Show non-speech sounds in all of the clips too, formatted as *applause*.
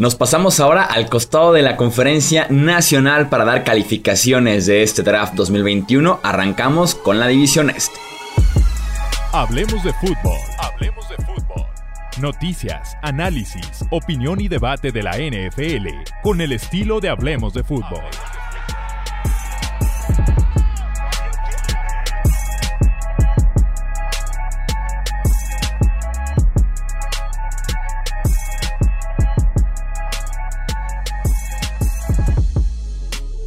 Nos pasamos ahora al costado de la conferencia nacional para dar calificaciones de este draft 2021. Arrancamos con la división este. Hablemos de fútbol. Hablemos de fútbol. Noticias, análisis, opinión y debate de la NFL con el estilo de Hablemos de fútbol.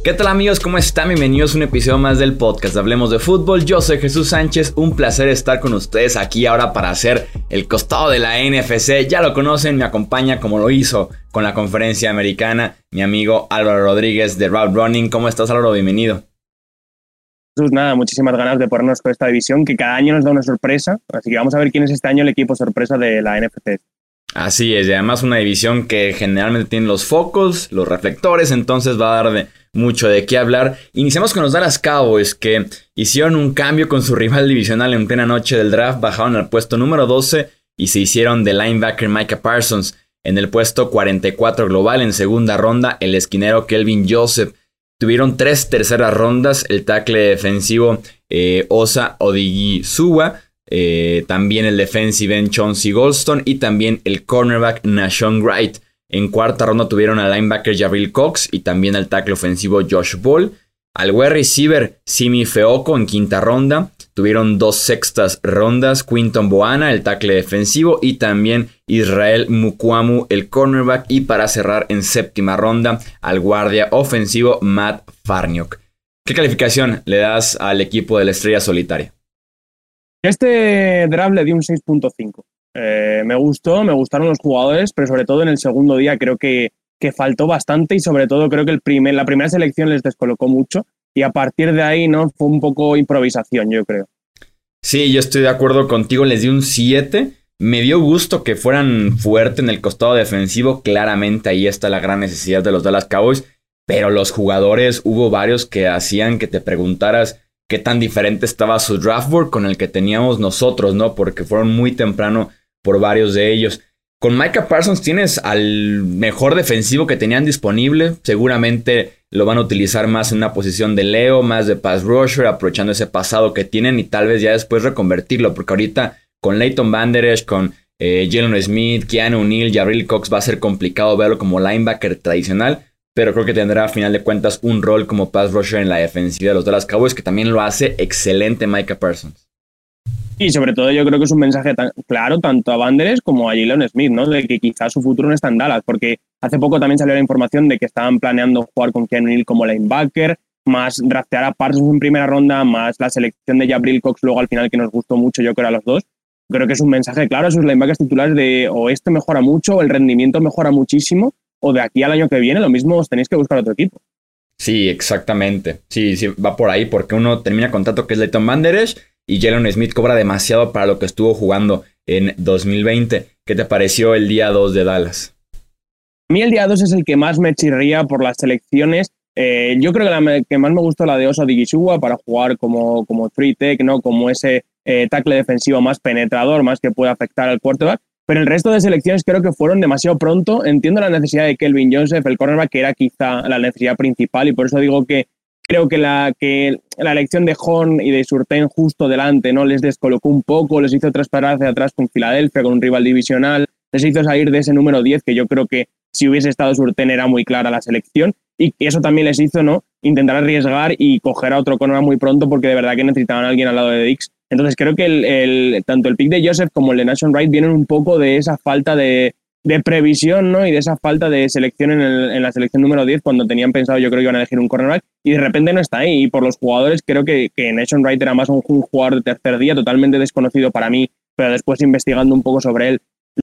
¿Qué tal amigos? ¿Cómo están? Bienvenidos a un episodio más del podcast Hablemos de Fútbol. Yo soy Jesús Sánchez, un placer estar con ustedes aquí ahora para hacer el costado de la NFC. Ya lo conocen, me acompaña como lo hizo con la conferencia americana mi amigo Álvaro Rodríguez de Route Running. ¿Cómo estás Álvaro? Bienvenido. Jesús, nada, muchísimas ganas de ponernos con esta división que cada año nos da una sorpresa. Así que vamos a ver quién es este año el equipo sorpresa de la NFC. Así es, y además una división que generalmente tiene los focos, los reflectores, entonces va a dar mucho de qué hablar. Iniciamos con los Dallas Cowboys que hicieron un cambio con su rival divisional en plena noche del draft, bajaron al puesto número 12 y se hicieron de linebacker Micah Parsons. En el puesto 44 global en segunda ronda, el esquinero Kelvin Joseph. Tuvieron tres terceras rondas, el tackle defensivo eh, Osa Odigisuwa, eh, también el defensive end Chauncey Goldstone y también el cornerback Nashon Wright. En cuarta ronda tuvieron al linebacker Jabril Cox y también al tackle ofensivo Josh Ball. Al wide receiver Simi Feoko en quinta ronda. Tuvieron dos sextas rondas Quinton Boana, el tackle defensivo, y también Israel Mukwamu, el cornerback. Y para cerrar en séptima ronda al guardia ofensivo Matt Farniok. ¿Qué calificación le das al equipo de la estrella solitaria? Este draft le di un 6.5. Eh, me gustó, me gustaron los jugadores, pero sobre todo en el segundo día creo que, que faltó bastante y sobre todo creo que el primer, la primera selección les descolocó mucho y a partir de ahí no fue un poco improvisación, yo creo. Sí, yo estoy de acuerdo contigo, les di un 7. Me dio gusto que fueran fuertes en el costado defensivo, claramente ahí está la gran necesidad de los Dallas Cowboys, pero los jugadores hubo varios que hacían que te preguntaras qué tan diferente estaba su draft board con el que teníamos nosotros, ¿no? Porque fueron muy temprano por varios de ellos. Con Micah Parsons tienes al mejor defensivo que tenían disponible. Seguramente lo van a utilizar más en una posición de Leo, más de pass rusher, aprovechando ese pasado que tienen y tal vez ya después reconvertirlo. Porque ahorita con Leighton Banderesh, con eh, Jalen Smith, Keanu O'Neill, Jabril Cox va a ser complicado verlo como linebacker tradicional. Pero creo que tendrá a final de cuentas un rol como pass rusher en la defensiva de los Dallas Cowboys, que también lo hace excelente Micah Parsons. Y sobre todo yo creo que es un mensaje tan claro tanto a Banderes como a Jalen Smith, ¿no? De que quizás su futuro no está en Dallas, porque hace poco también salió la información de que estaban planeando jugar con Keanu Neal como linebacker, más draftear a Parsons en primera ronda, más la selección de Jabril Cox luego al final que nos gustó mucho, yo creo a los dos. Creo que es un mensaje claro a sus linebackers titulares de o esto mejora mucho, o el rendimiento mejora muchísimo, o de aquí al año que viene lo mismo os tenéis que buscar otro equipo. Sí, exactamente. Sí, sí, va por ahí porque uno termina contrato que es Leighton Banderes y Jalen Smith cobra demasiado para lo que estuvo jugando en 2020. ¿Qué te pareció el día 2 de Dallas? A mí el día 2 es el que más me chirría por las selecciones. Eh, yo creo que la que más me gustó la de Osa Digishuwa para jugar como, como three tech, ¿no? como ese eh, tackle defensivo más penetrador, más que puede afectar al quarterback. Pero el resto de selecciones creo que fueron demasiado pronto. Entiendo la necesidad de Kelvin Joseph, el cornerback, que era quizá la necesidad principal, y por eso digo que creo que la, que la elección de Horn y de Surtain justo delante no les descolocó un poco, les hizo trasparar hacia atrás con Filadelfia, con un rival divisional, les hizo salir de ese número 10, que yo creo que si hubiese estado Surtain era muy clara la selección, y eso también les hizo no intentar arriesgar y coger a otro cornerback muy pronto, porque de verdad que necesitaban a alguien al lado de Dix. Entonces creo que el, tanto el pick de Joseph como el de Nation Wright vienen un poco de esa falta de, previsión ¿no? y de esa falta de selección en, en, la selección número 10 cuando tenían pensado yo creo que iban a elegir un cornerback y de repente no está ahí. Y por los jugadores creo que, que Nation Wright era más un, un, jugador de tercer día, totalmente desconocido para mí, pero después investigando un poco sobre él.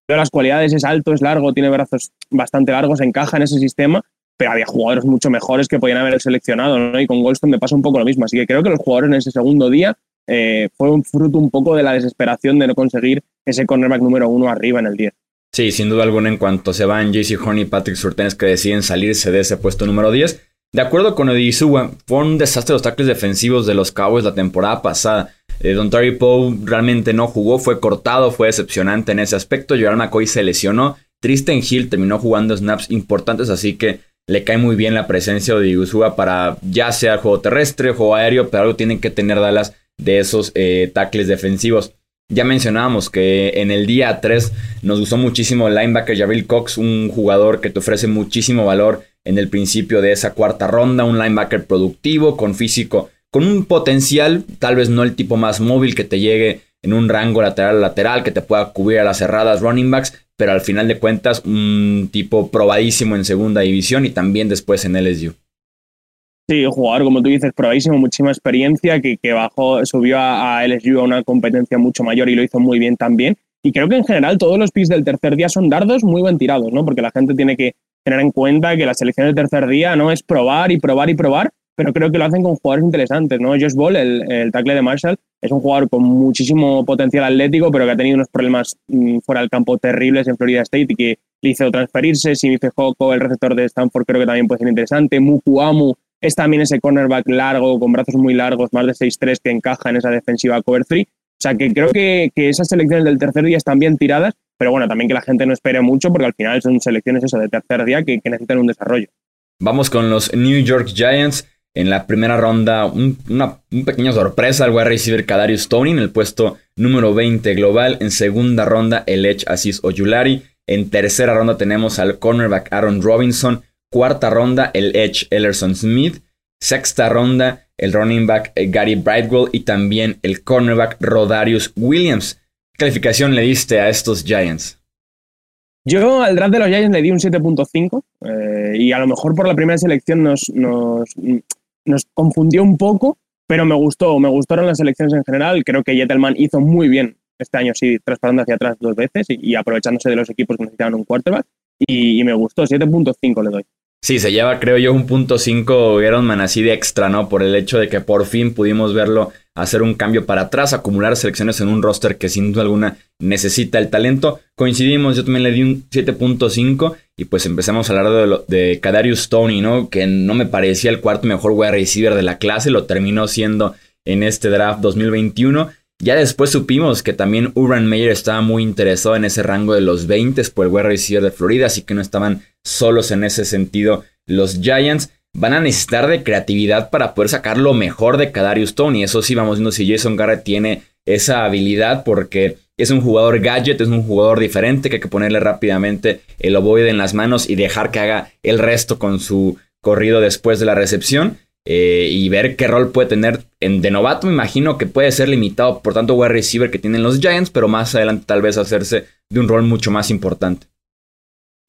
Veo las cualidades, es alto, es largo, tiene brazos bastante largos, encaja en ese sistema, pero había jugadores mucho mejores que podían haber seleccionado, ¿no? Y con Goldstone me pasa un poco lo mismo. Así que creo que los jugadores en ese segundo día eh, fue un fruto un poco de la desesperación de no conseguir ese cornerback número uno arriba en el 10. Sí, sin duda alguna, en cuanto se van JC Horn y Patrick Surtenes que deciden salirse de ese puesto número 10. De acuerdo con Odisuwa, fue un desastre los tackles defensivos de los Cowboys la temporada pasada. Eh, Don Terry Poe realmente no jugó, fue cortado, fue decepcionante en ese aspecto. Gerald McCoy se lesionó. Tristan Hill terminó jugando snaps importantes, así que le cae muy bien la presencia de Digusua para ya sea juego terrestre, juego aéreo, pero algo tienen que tener Dallas de esos eh, tackles defensivos. Ya mencionábamos que en el día 3 nos gustó muchísimo el linebacker Jabril Cox, un jugador que te ofrece muchísimo valor en el principio de esa cuarta ronda, un linebacker productivo, con físico, con un potencial, tal vez no el tipo más móvil que te llegue en un rango lateral lateral, que te pueda cubrir a las cerradas running backs, pero al final de cuentas un tipo probadísimo en segunda división y también después en LSU. Sí, jugador, como tú dices, probadísimo, muchísima experiencia, que, que bajó, subió a, LSU a una competencia mucho mayor y lo hizo muy bien también. Y creo que en general todos los picks del tercer día son dardos muy buen tirados, ¿no? Porque la gente tiene que tener en cuenta que la selección del tercer día no es probar y probar y probar, pero creo que lo hacen con jugadores interesantes, ¿no? Josh Ball, el, el tackle de Marshall, es un jugador con muchísimo potencial atlético, pero que ha tenido unos problemas mm, fuera del campo terribles en Florida State y que le hizo transferirse. Simife Joko, el receptor de Stanford, creo que también puede ser interesante. Mukuamu, es también ese cornerback largo, con brazos muy largos, más de 6'3, que encaja en esa defensiva cover 3. O sea que creo que, que, esas selecciones del tercer día están bien tiradas, pero bueno, también que la gente no espere mucho, porque al final son selecciones eso de tercer día que, que necesitan un desarrollo. Vamos con los New York Giants. En la primera ronda, una, pequeña sorpresa al wide receiver Kadarius Tony en el puesto número 20 global. En segunda ronda, el Edge Aziz Oyulari. En tercera ronda tenemos al cornerback Aaron Robinson. Cuarta ronda, el Edge Ellerson Smith. Sexta ronda, el running back eh, Gary Brightwell y también el cornerback Rodarius Williams. ¿Qué calificación le diste a estos Giants? Yo al draft de los Giants le di un 7.5 eh, y a lo mejor por la primera selección nos, nos, confundió un poco, pero me gustó, me gustaron las selecciones en general. Creo que Jettelman hizo muy bien este año, sí, trasparando hacia atrás dos veces y, aprovechándose de los equipos que necesitaban un quarterback y, y me gustó, 7.5 le doy. Sí, se lleva, creo yo, un punto 5 Ironman así de extra, ¿no? Por el hecho de que por fin pudimos verlo hacer un cambio para atrás, acumular selecciones en un roster que sin duda alguna necesita el talento. Coincidimos, yo también le di un 7.5 y pues empezamos a hablar de, lo, de Kadarius Tony, ¿no? Que no me parecía el cuarto mejor wide receiver de la clase, lo terminó siendo en este draft 2021. Ya después supimos que también Urban Meyer estaba muy interesado en ese rango de los 20 por el wide receiver de Florida, así que no estaban solos en ese sentido los Giants. Van a necesitar de creatividad para poder sacar lo mejor de Kadarius Tony. Eso sí, vamos viendo si Jason Garrett tiene esa habilidad porque es un jugador gadget, es un jugador diferente que hay que ponerle rápidamente el ovoide en las manos y dejar que haga el resto con su corrido después de la recepción. Eh, y ver qué rol puede tener. En, de novato me imagino que puede ser limitado por tanto wide receiver que tienen los Giants, pero más adelante tal vez hacerse de un rol mucho más importante.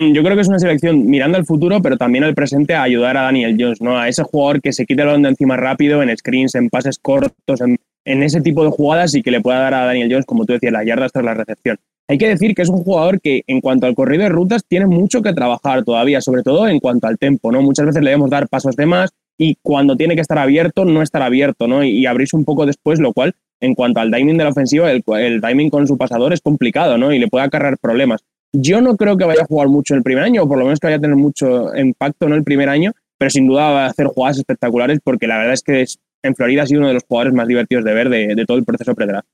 Yo creo que es una selección mirando al futuro, pero también al presente a ayudar a Daniel Jones, ¿no? A ese jugador que se quite el balón encima rápido, en screens, en pases cortos, en, en, ese tipo de jugadas y que le pueda dar a Daniel Jones, como tú decías, las yardas tras la recepción. Hay que decir que es un jugador que en cuanto al corrido de rutas tiene mucho que trabajar todavía, sobre todo en cuanto al tempo, ¿no? Muchas veces le debemos dar pasos de más, y cuando tiene que estar abierto, no estar abierto, ¿no? Y, abrirse un poco después, lo cual, en cuanto al timing de la ofensiva, el, timing con su pasador es complicado, ¿no? Y le puede acarrear problemas. Yo no creo que vaya a jugar mucho el primer año, o por lo menos que vaya a tener mucho impacto ¿no? el primer año, pero sin duda va a hacer jugadas espectaculares porque la verdad es que en Florida ha sido uno de los jugadores más divertidos de ver de, todo el proceso pre-draft.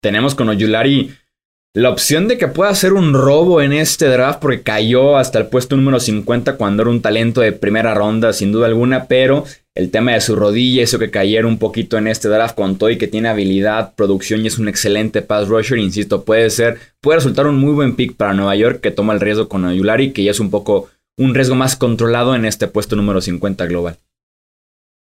Tenemos con Oyulari la opción de que pueda hacer un robo en este draft porque cayó hasta el puesto número 50 cuando era un talento de primera ronda sin duda alguna, pero el tema de su rodilla hizo que cayera un poquito en este draft con todo y que tiene habilidad, producción y es un excelente pass rusher, insisto, puede ser, puede resultar un muy buen pick para Nueva York que toma el riesgo con Ayulari, que ya es un poco un riesgo más controlado en este puesto número 50 global.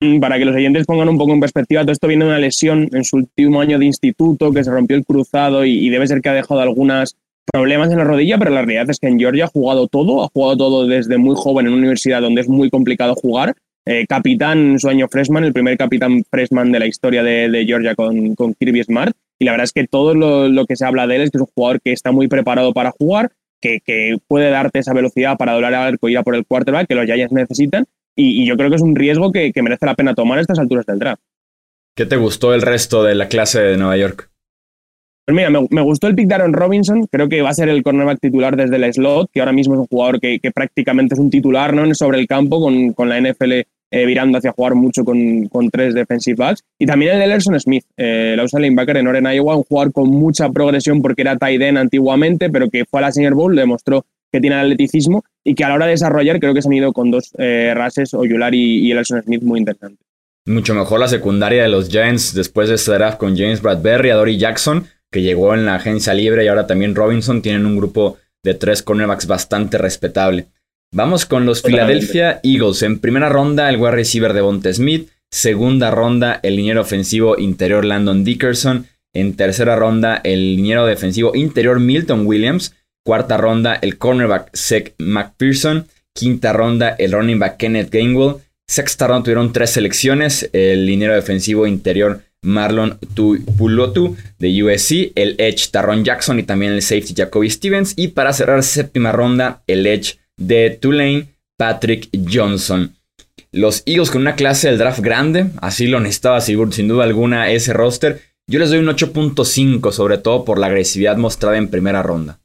Mm, para que los oyentes pongan un poco en perspectiva, todo esto viene de una lesión en su último año de instituto, que se rompió el cruzado y, debe ser que ha dejado algunos problemas en la rodilla, pero la realidad es que en Georgia ha jugado todo, ha jugado todo desde muy joven en una universidad donde es muy complicado jugar. Eh, capitán en su año freshman, el primer capitán freshman de la historia de, Georgia con, Kirby Smart. Y la verdad es que todo lo, que se habla de él es que es un jugador que está muy preparado para jugar, que, puede darte esa velocidad para doblar el arco y ir por el quarterback que los Giants necesitan y, yo creo que es un riesgo que, merece la pena tomar a estas alturas del draft. ¿Qué te gustó el resto de la clase de Nueva York? Pues mira, me, gustó el pick de Aaron Robinson, creo que va a ser el cornerback titular desde el slot, que ahora mismo es un jugador que, prácticamente es un titular ¿no? sobre el campo, con, la NFL eh, virando hacia jugar mucho con, tres defensive backs. Y también el Ellerson Smith, eh, el outside linebacker en Oren, Iowa, un jugador con mucha progresión porque era tight end antiguamente, pero que fue a la Senior Bowl, demostró que tiene el atleticismo y que a la hora de desarrollar creo que se han ido con dos eh, rases, Oyulari y, y Elson Smith, muy interesantes. Mucho mejor la secundaria de los Giants después de este draft con James Bradbury, Dory Jackson, que llegó en la agencia libre y ahora también Robinson. Tienen un grupo de tres cornerbacks bastante respetable. Vamos con los Philadelphia Eagles. En primera ronda, el wide receiver de Bonte Smith. Segunda ronda, el liniero ofensivo interior Landon Dickerson. En tercera ronda, el liniero defensivo interior Milton Williams. Cuarta ronda, el cornerback Zach McPherson. Quinta ronda, el running back Kenneth Gainwell. Sexta ronda tuvieron tres selecciones. El liniero defensivo interior Marlon Pulotu de USC. El edge Tarron Jackson y también el safety Jacoby Stevens. Y para cerrar séptima ronda, el edge de Tulane Patrick Johnson. Los Eagles con una clase del draft grande, así lo necesitaba sin duda alguna ese roster. Yo les doy un 8.5, sobre todo por la agresividad mostrada en primera ronda.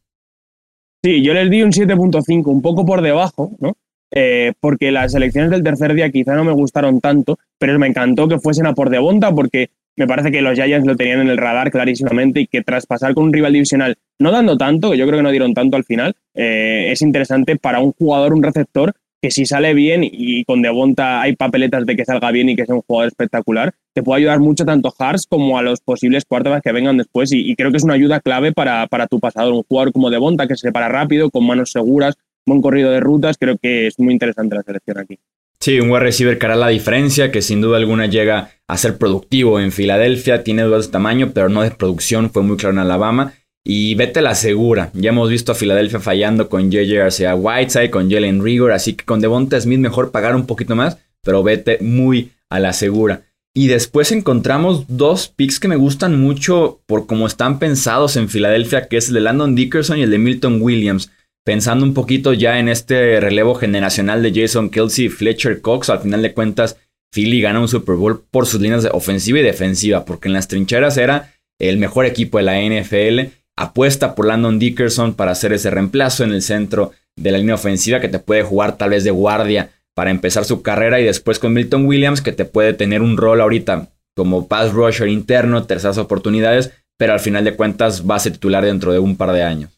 Sí, yo les di un 7.5, un poco por debajo, ¿no? Eh, porque las elecciones del tercer día quizá no me gustaron tanto, pero me encantó que fuesen a por Devonta porque me parece que los Giants lo tenían en el radar clarísimamente y que tras pasar con un rival divisional, no dando tanto, que yo creo que no dieron tanto al final, eh, es interesante para un jugador, un receptor, que si sale bien y con Devonta hay papeletas de que salga bien y que sea un jugador espectacular, te puede ayudar mucho tanto a Hars como a los posibles cuartos que vengan después y, creo que es una ayuda clave para, para tu pasador, un jugador como Devonta que se separa rápido, con manos seguras, buen corrido de rutas, creo que es muy interesante la selección aquí. Sí, un wide receiver que hará la diferencia, que sin duda alguna llega a ser productivo en Filadelfia, tiene dudas de tamaño, pero no de producción, fue muy claro en Alabama. Y vete la segura. Ya hemos visto a Filadelfia fallando con JJ Garcia Whiteside, con Jalen Rigor, así que con Devonta Smith mejor pagar un poquito más, pero vete muy a la segura. Y después encontramos dos picks que me gustan mucho por cómo están pensados en Filadelfia, que es el de Landon Dickerson y el de Milton Williams pensando un poquito ya en este relevo generacional de Jason Kelsey y Fletcher Cox, al final de cuentas, Philly gana un Super Bowl por sus líneas de ofensiva y defensiva, porque en las trincheras era el mejor equipo de la NFL. Apuesta por Landon Dickerson para hacer ese reemplazo en el centro de la línea ofensiva que te puede jugar tal vez de guardia para empezar su carrera y después con Milton Williams que te puede tener un rol ahorita como pass rusher interno, terceras oportunidades, pero al final de cuentas va a ser titular dentro de un par de años.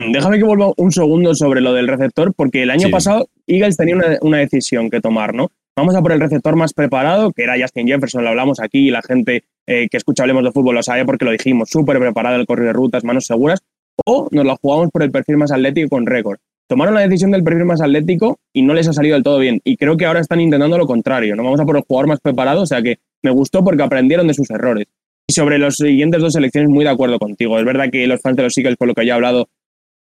Déjame que vuelva un segundo sobre lo del receptor, porque el año pasado Eagles tenía una, decisión que tomar, ¿no? Vamos a por el receptor más preparado, que era Justin Jefferson, lo hablamos aquí y la gente eh, que escucha Hablemos de Fútbol lo sabe porque lo dijimos, súper preparado el corrido de rutas, manos seguras, o nos lo jugamos por el perfil más atlético con récord. Tomaron la decisión del perfil más atlético y no les ha salido del todo bien. Y creo que ahora están intentando lo contrario, ¿no? Vamos a por el jugador más preparado, o sea que me gustó porque aprendieron de sus errores. Y sobre los siguientes dos selecciones, muy de acuerdo contigo. Es verdad que los fans de los Eagles, con lo que ya he hablado,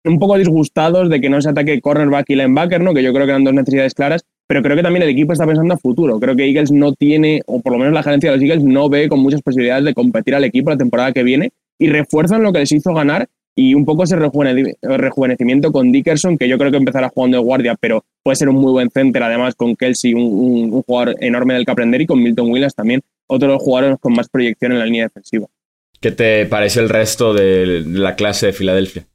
un poco disgustados de que no se ataque cornerback y linebacker, ¿no? que yo creo que eran dos necesidades claras, pero creo que también el equipo está pensando a futuro. Creo que Eagles no tiene, o por lo menos la gerencia de los Eagles no ve con muchas posibilidades de competir al equipo la temporada que viene y refuerzan lo que les hizo ganar y un poco ese rejuvenecimiento con Dickerson, que yo creo que empezará jugando de guardia, pero puede ser un muy buen center, además con Kelsey, un, un jugador enorme del que aprender, y con Milton Williams también, otro de los jugadores con más proyección en la línea defensiva. ¿Qué te pareció el resto de la clase de Filadelfia?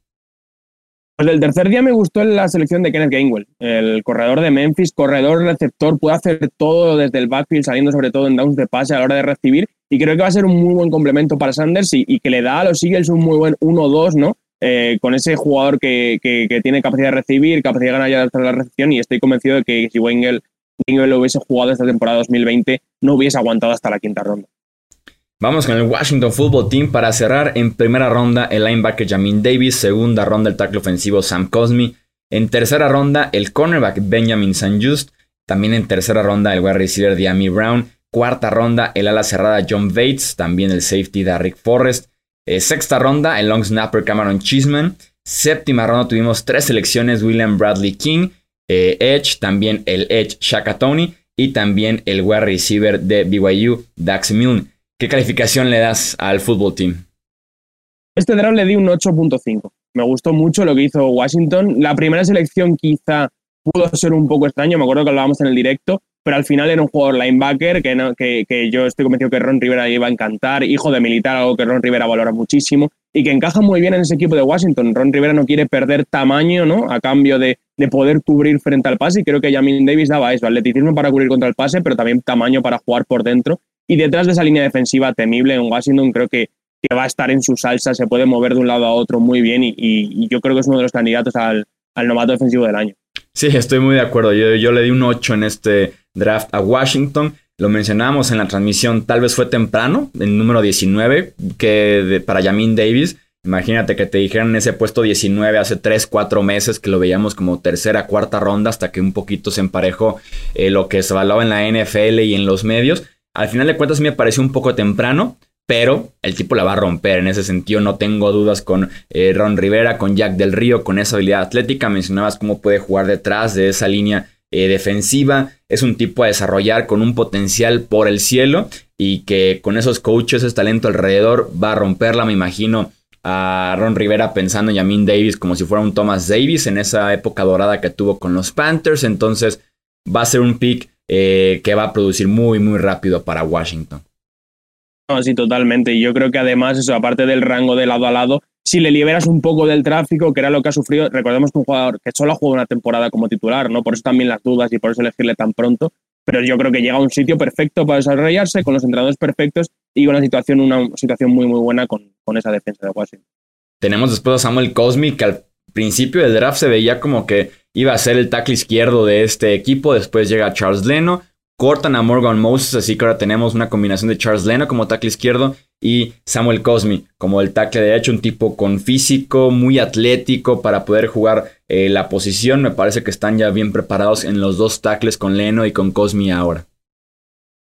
Pues el tercer día me gustó la selección de Kenneth Gainwell, el corredor de Memphis, corredor receptor, puede hacer todo desde el backfield, saliendo sobre todo en downs de pase a la hora de recibir, y creo que va a ser un muy buen complemento para Sanders y, que le da a los Eagles un muy buen 1-2, ¿no? Eh, con ese jugador que, tiene capacidad de recibir, capacidad de ganar ya de la recepción, y estoy convencido de que si Gainwell, lo hubiese jugado esta temporada 2020, no hubiese aguantado hasta la quinta ronda. Vamos con el Washington Football Team para cerrar en primera ronda el linebacker Jamin Davis, segunda ronda el tackle ofensivo Sam Cosme, en tercera ronda el cornerback Benjamin St. Just, también en tercera ronda el wide receiver Diami Brown, cuarta ronda el ala cerrada John Bates, también el safety Derrick Forrest, eh, sexta ronda el long snapper Cameron Chisman, séptima ronda tuvimos tres selecciones William Bradley King, eh, Edge, también el Edge Shaka Tony y también el wide receiver de BYU Dax Milne. ¿Qué calificación le das al fútbol team? Este draft le di un 8.5. Me gustó mucho lo que hizo Washington. La primera selección quizá pudo ser un poco extraño, me acuerdo que hablábamos en el directo, pero al final era un jugador linebacker que, que, yo estoy convencido que Ron Rivera iba a encantar, hijo de militar, algo que Ron Rivera valora muchísimo y que encaja muy bien en ese equipo de Washington. Ron Rivera no quiere perder tamaño ¿no? a cambio de, de poder cubrir frente al pase y creo que Jamin Davis daba eso, atleticismo para cubrir contra el pase, pero también tamaño para jugar por dentro y detrás de esa línea defensiva temible en Washington, creo que, que va a estar en su salsa, se puede mover de un lado a otro muy bien y, yo creo que es uno de los candidatos al, novato defensivo del año. Sí, estoy muy de acuerdo. Yo, yo, le di un 8 en este draft a Washington. Lo mencionábamos en la transmisión, tal vez fue temprano, en número 19, que para Yamin Davis. Imagínate que te dijeran ese puesto 19 hace 3, 4 meses que lo veíamos como tercera, cuarta ronda hasta que un poquito se emparejó eh, lo que se valaba en la NFL y en los medios. Al final de cuentas me pareció un poco temprano, pero el tipo la va a romper. En ese sentido, no tengo dudas con eh, Ron Rivera, con Jack del Río, con esa habilidad atlética. Mencionabas cómo puede jugar detrás de esa línea eh, defensiva. Es un tipo a desarrollar con un potencial por el cielo y que con esos coaches, ese talento alrededor, va a romperla. Me imagino a Ron Rivera pensando en Yamin Davis como si fuera un Thomas Davis en esa época dorada que tuvo con los Panthers. Entonces va a ser un pick eh, que va a producir muy, muy rápido para Washington. No, sí, totalmente. Y yo creo que además, eso, aparte del rango de lado a lado, si le liberas un poco del tráfico, que era lo que ha sufrido, recordemos que un jugador que solo ha jugado una temporada como titular, ¿no? Por eso también las dudas y por eso elegirle tan pronto. Pero yo creo que llega a un sitio perfecto para desarrollarse, con los entrenadores perfectos y con una situación, una situación muy, muy buena con, con esa defensa de Washington. Tenemos después a Samuel Cosmic, que al principio del draft se veía como que iba a ser el tackle izquierdo de este equipo. Después llega Charles Leno, cortan a Morgan Moses, así que ahora tenemos una combinación de Charles Leno como tackle izquierdo y Samuel Cosmi como el tackle derecho, un tipo con físico, muy atlético para poder jugar eh, la posición. Me parece que están ya bien preparados en los dos tackles con Leno y con Cosmi ahora.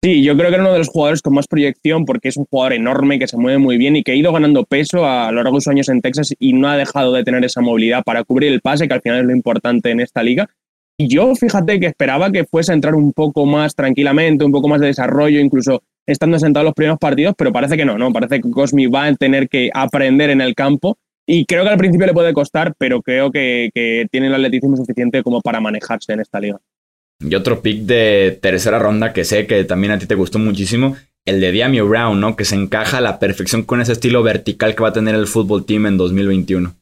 Sí, yo creo que era uno de los jugadores con más proyección porque es un jugador enorme que se mueve muy bien y que ha ido ganando peso a lo largo de sus años en Texas y no ha dejado de tener esa movilidad para cubrir el pase, que al final es lo importante en esta liga. Y yo fíjate que esperaba que fuese a entrar un poco más tranquilamente, un poco más de desarrollo, incluso estando sentado en los primeros partidos, pero parece que no, ¿no? Parece que Cosmi va a tener que aprender en el campo y creo que al principio le puede costar, pero creo que, tiene el atleticismo suficiente como para manejarse en esta liga. Y otro pick de tercera ronda que sé que también a ti te gustó muchísimo, el de Diami Brown, ¿no? Que se encaja a la perfección con ese estilo vertical que va a tener el fútbol team en 2021.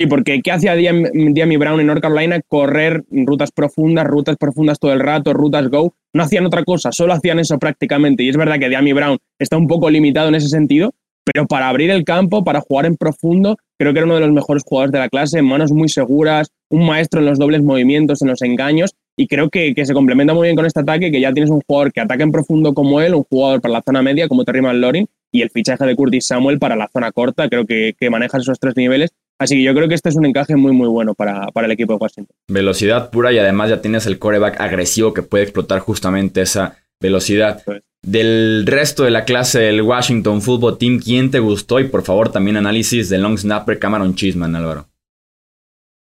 Sí, porque ¿qué hacía Diami Brown en North Carolina? Correr rutas profundas, rutas profundas todo el rato, rutas go. No hacían otra cosa, solo hacían eso prácticamente. Y es verdad que Diami Brown está un poco limitado en ese sentido, pero para abrir el campo, para jugar en profundo, creo que era uno de los mejores jugadores de la clase, manos muy seguras, un maestro en los dobles movimientos, en los engaños, y creo que, se complementa muy bien con este ataque, que ya tienes un jugador que ataca en profundo como él, un jugador para la zona media como Terry McLaurin, y el fichaje de Curtis Samuel para la zona corta, creo que, que maneja esos tres niveles Así que yo creo que este es un encaje muy, muy bueno para, para, el equipo de Washington. Velocidad pura y además ya tienes el coreback agresivo que puede explotar justamente esa velocidad. Del resto de la clase del Washington Football Team, ¿quién te gustó? Y por favor, también análisis del long snapper Cameron Chisman, Álvaro.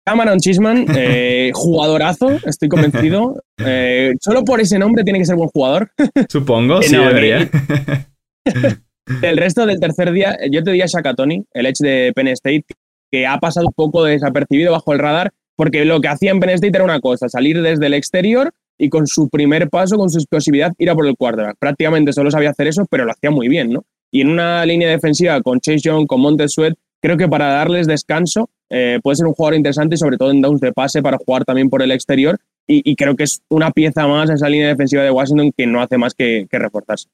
Cameron Chisman, *laughs* eh, jugadorazo, estoy convencido. *laughs* Eh, solo por ese nombre tiene que ser buen jugador. *laughs* Supongo, sí, debería. el resto del tercer día, yo te diría Shaka Tony, el edge de Penn State, que ha pasado un poco desapercibido bajo el radar, porque lo que hacía en Penn State era una cosa, salir desde el exterior y con su primer paso, con su explosividad, ir a por el quarterback. Prácticamente solo sabía hacer eso, pero lo hacía muy bien, ¿no? Y en una línea defensiva con Chase Young, con Montez Sweat, creo que para darles descanso eh, puede ser un jugador interesante y sobre todo en downs de pase para jugar también por el exterior. Y, creo que es una pieza más esa línea defensiva de Washington que no hace más que, que reforzarse.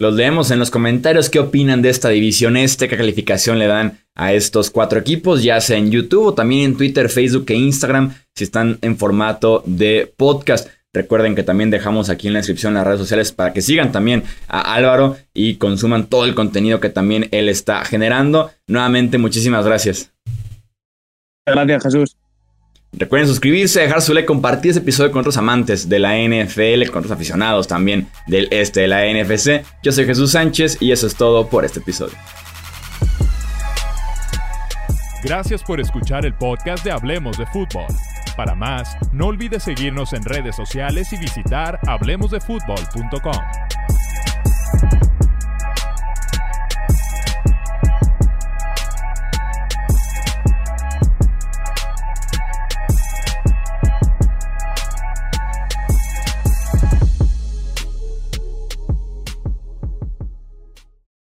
Los leemos en los comentarios qué opinan de esta división este, qué calificación le dan a estos cuatro equipos, ya sea en YouTube o también en Twitter, Facebook e Instagram, si están en formato de podcast. Recuerden que también dejamos aquí en la descripción las redes sociales para que sigan también a Álvaro y consuman todo el contenido que también él está generando. Nuevamente, muchísimas gracias. Gracias, Jesús. Recuerden suscribirse, dejar su like, compartir este episodio con otros amantes de la NFL, con otros aficionados también del este de la NFC. Yo soy Jesús Sánchez y eso es todo por este episodio. Gracias por escuchar el podcast de Hablemos de Fútbol. Para más, no olvides seguirnos en redes sociales y visitar hablemosdefutbol.com.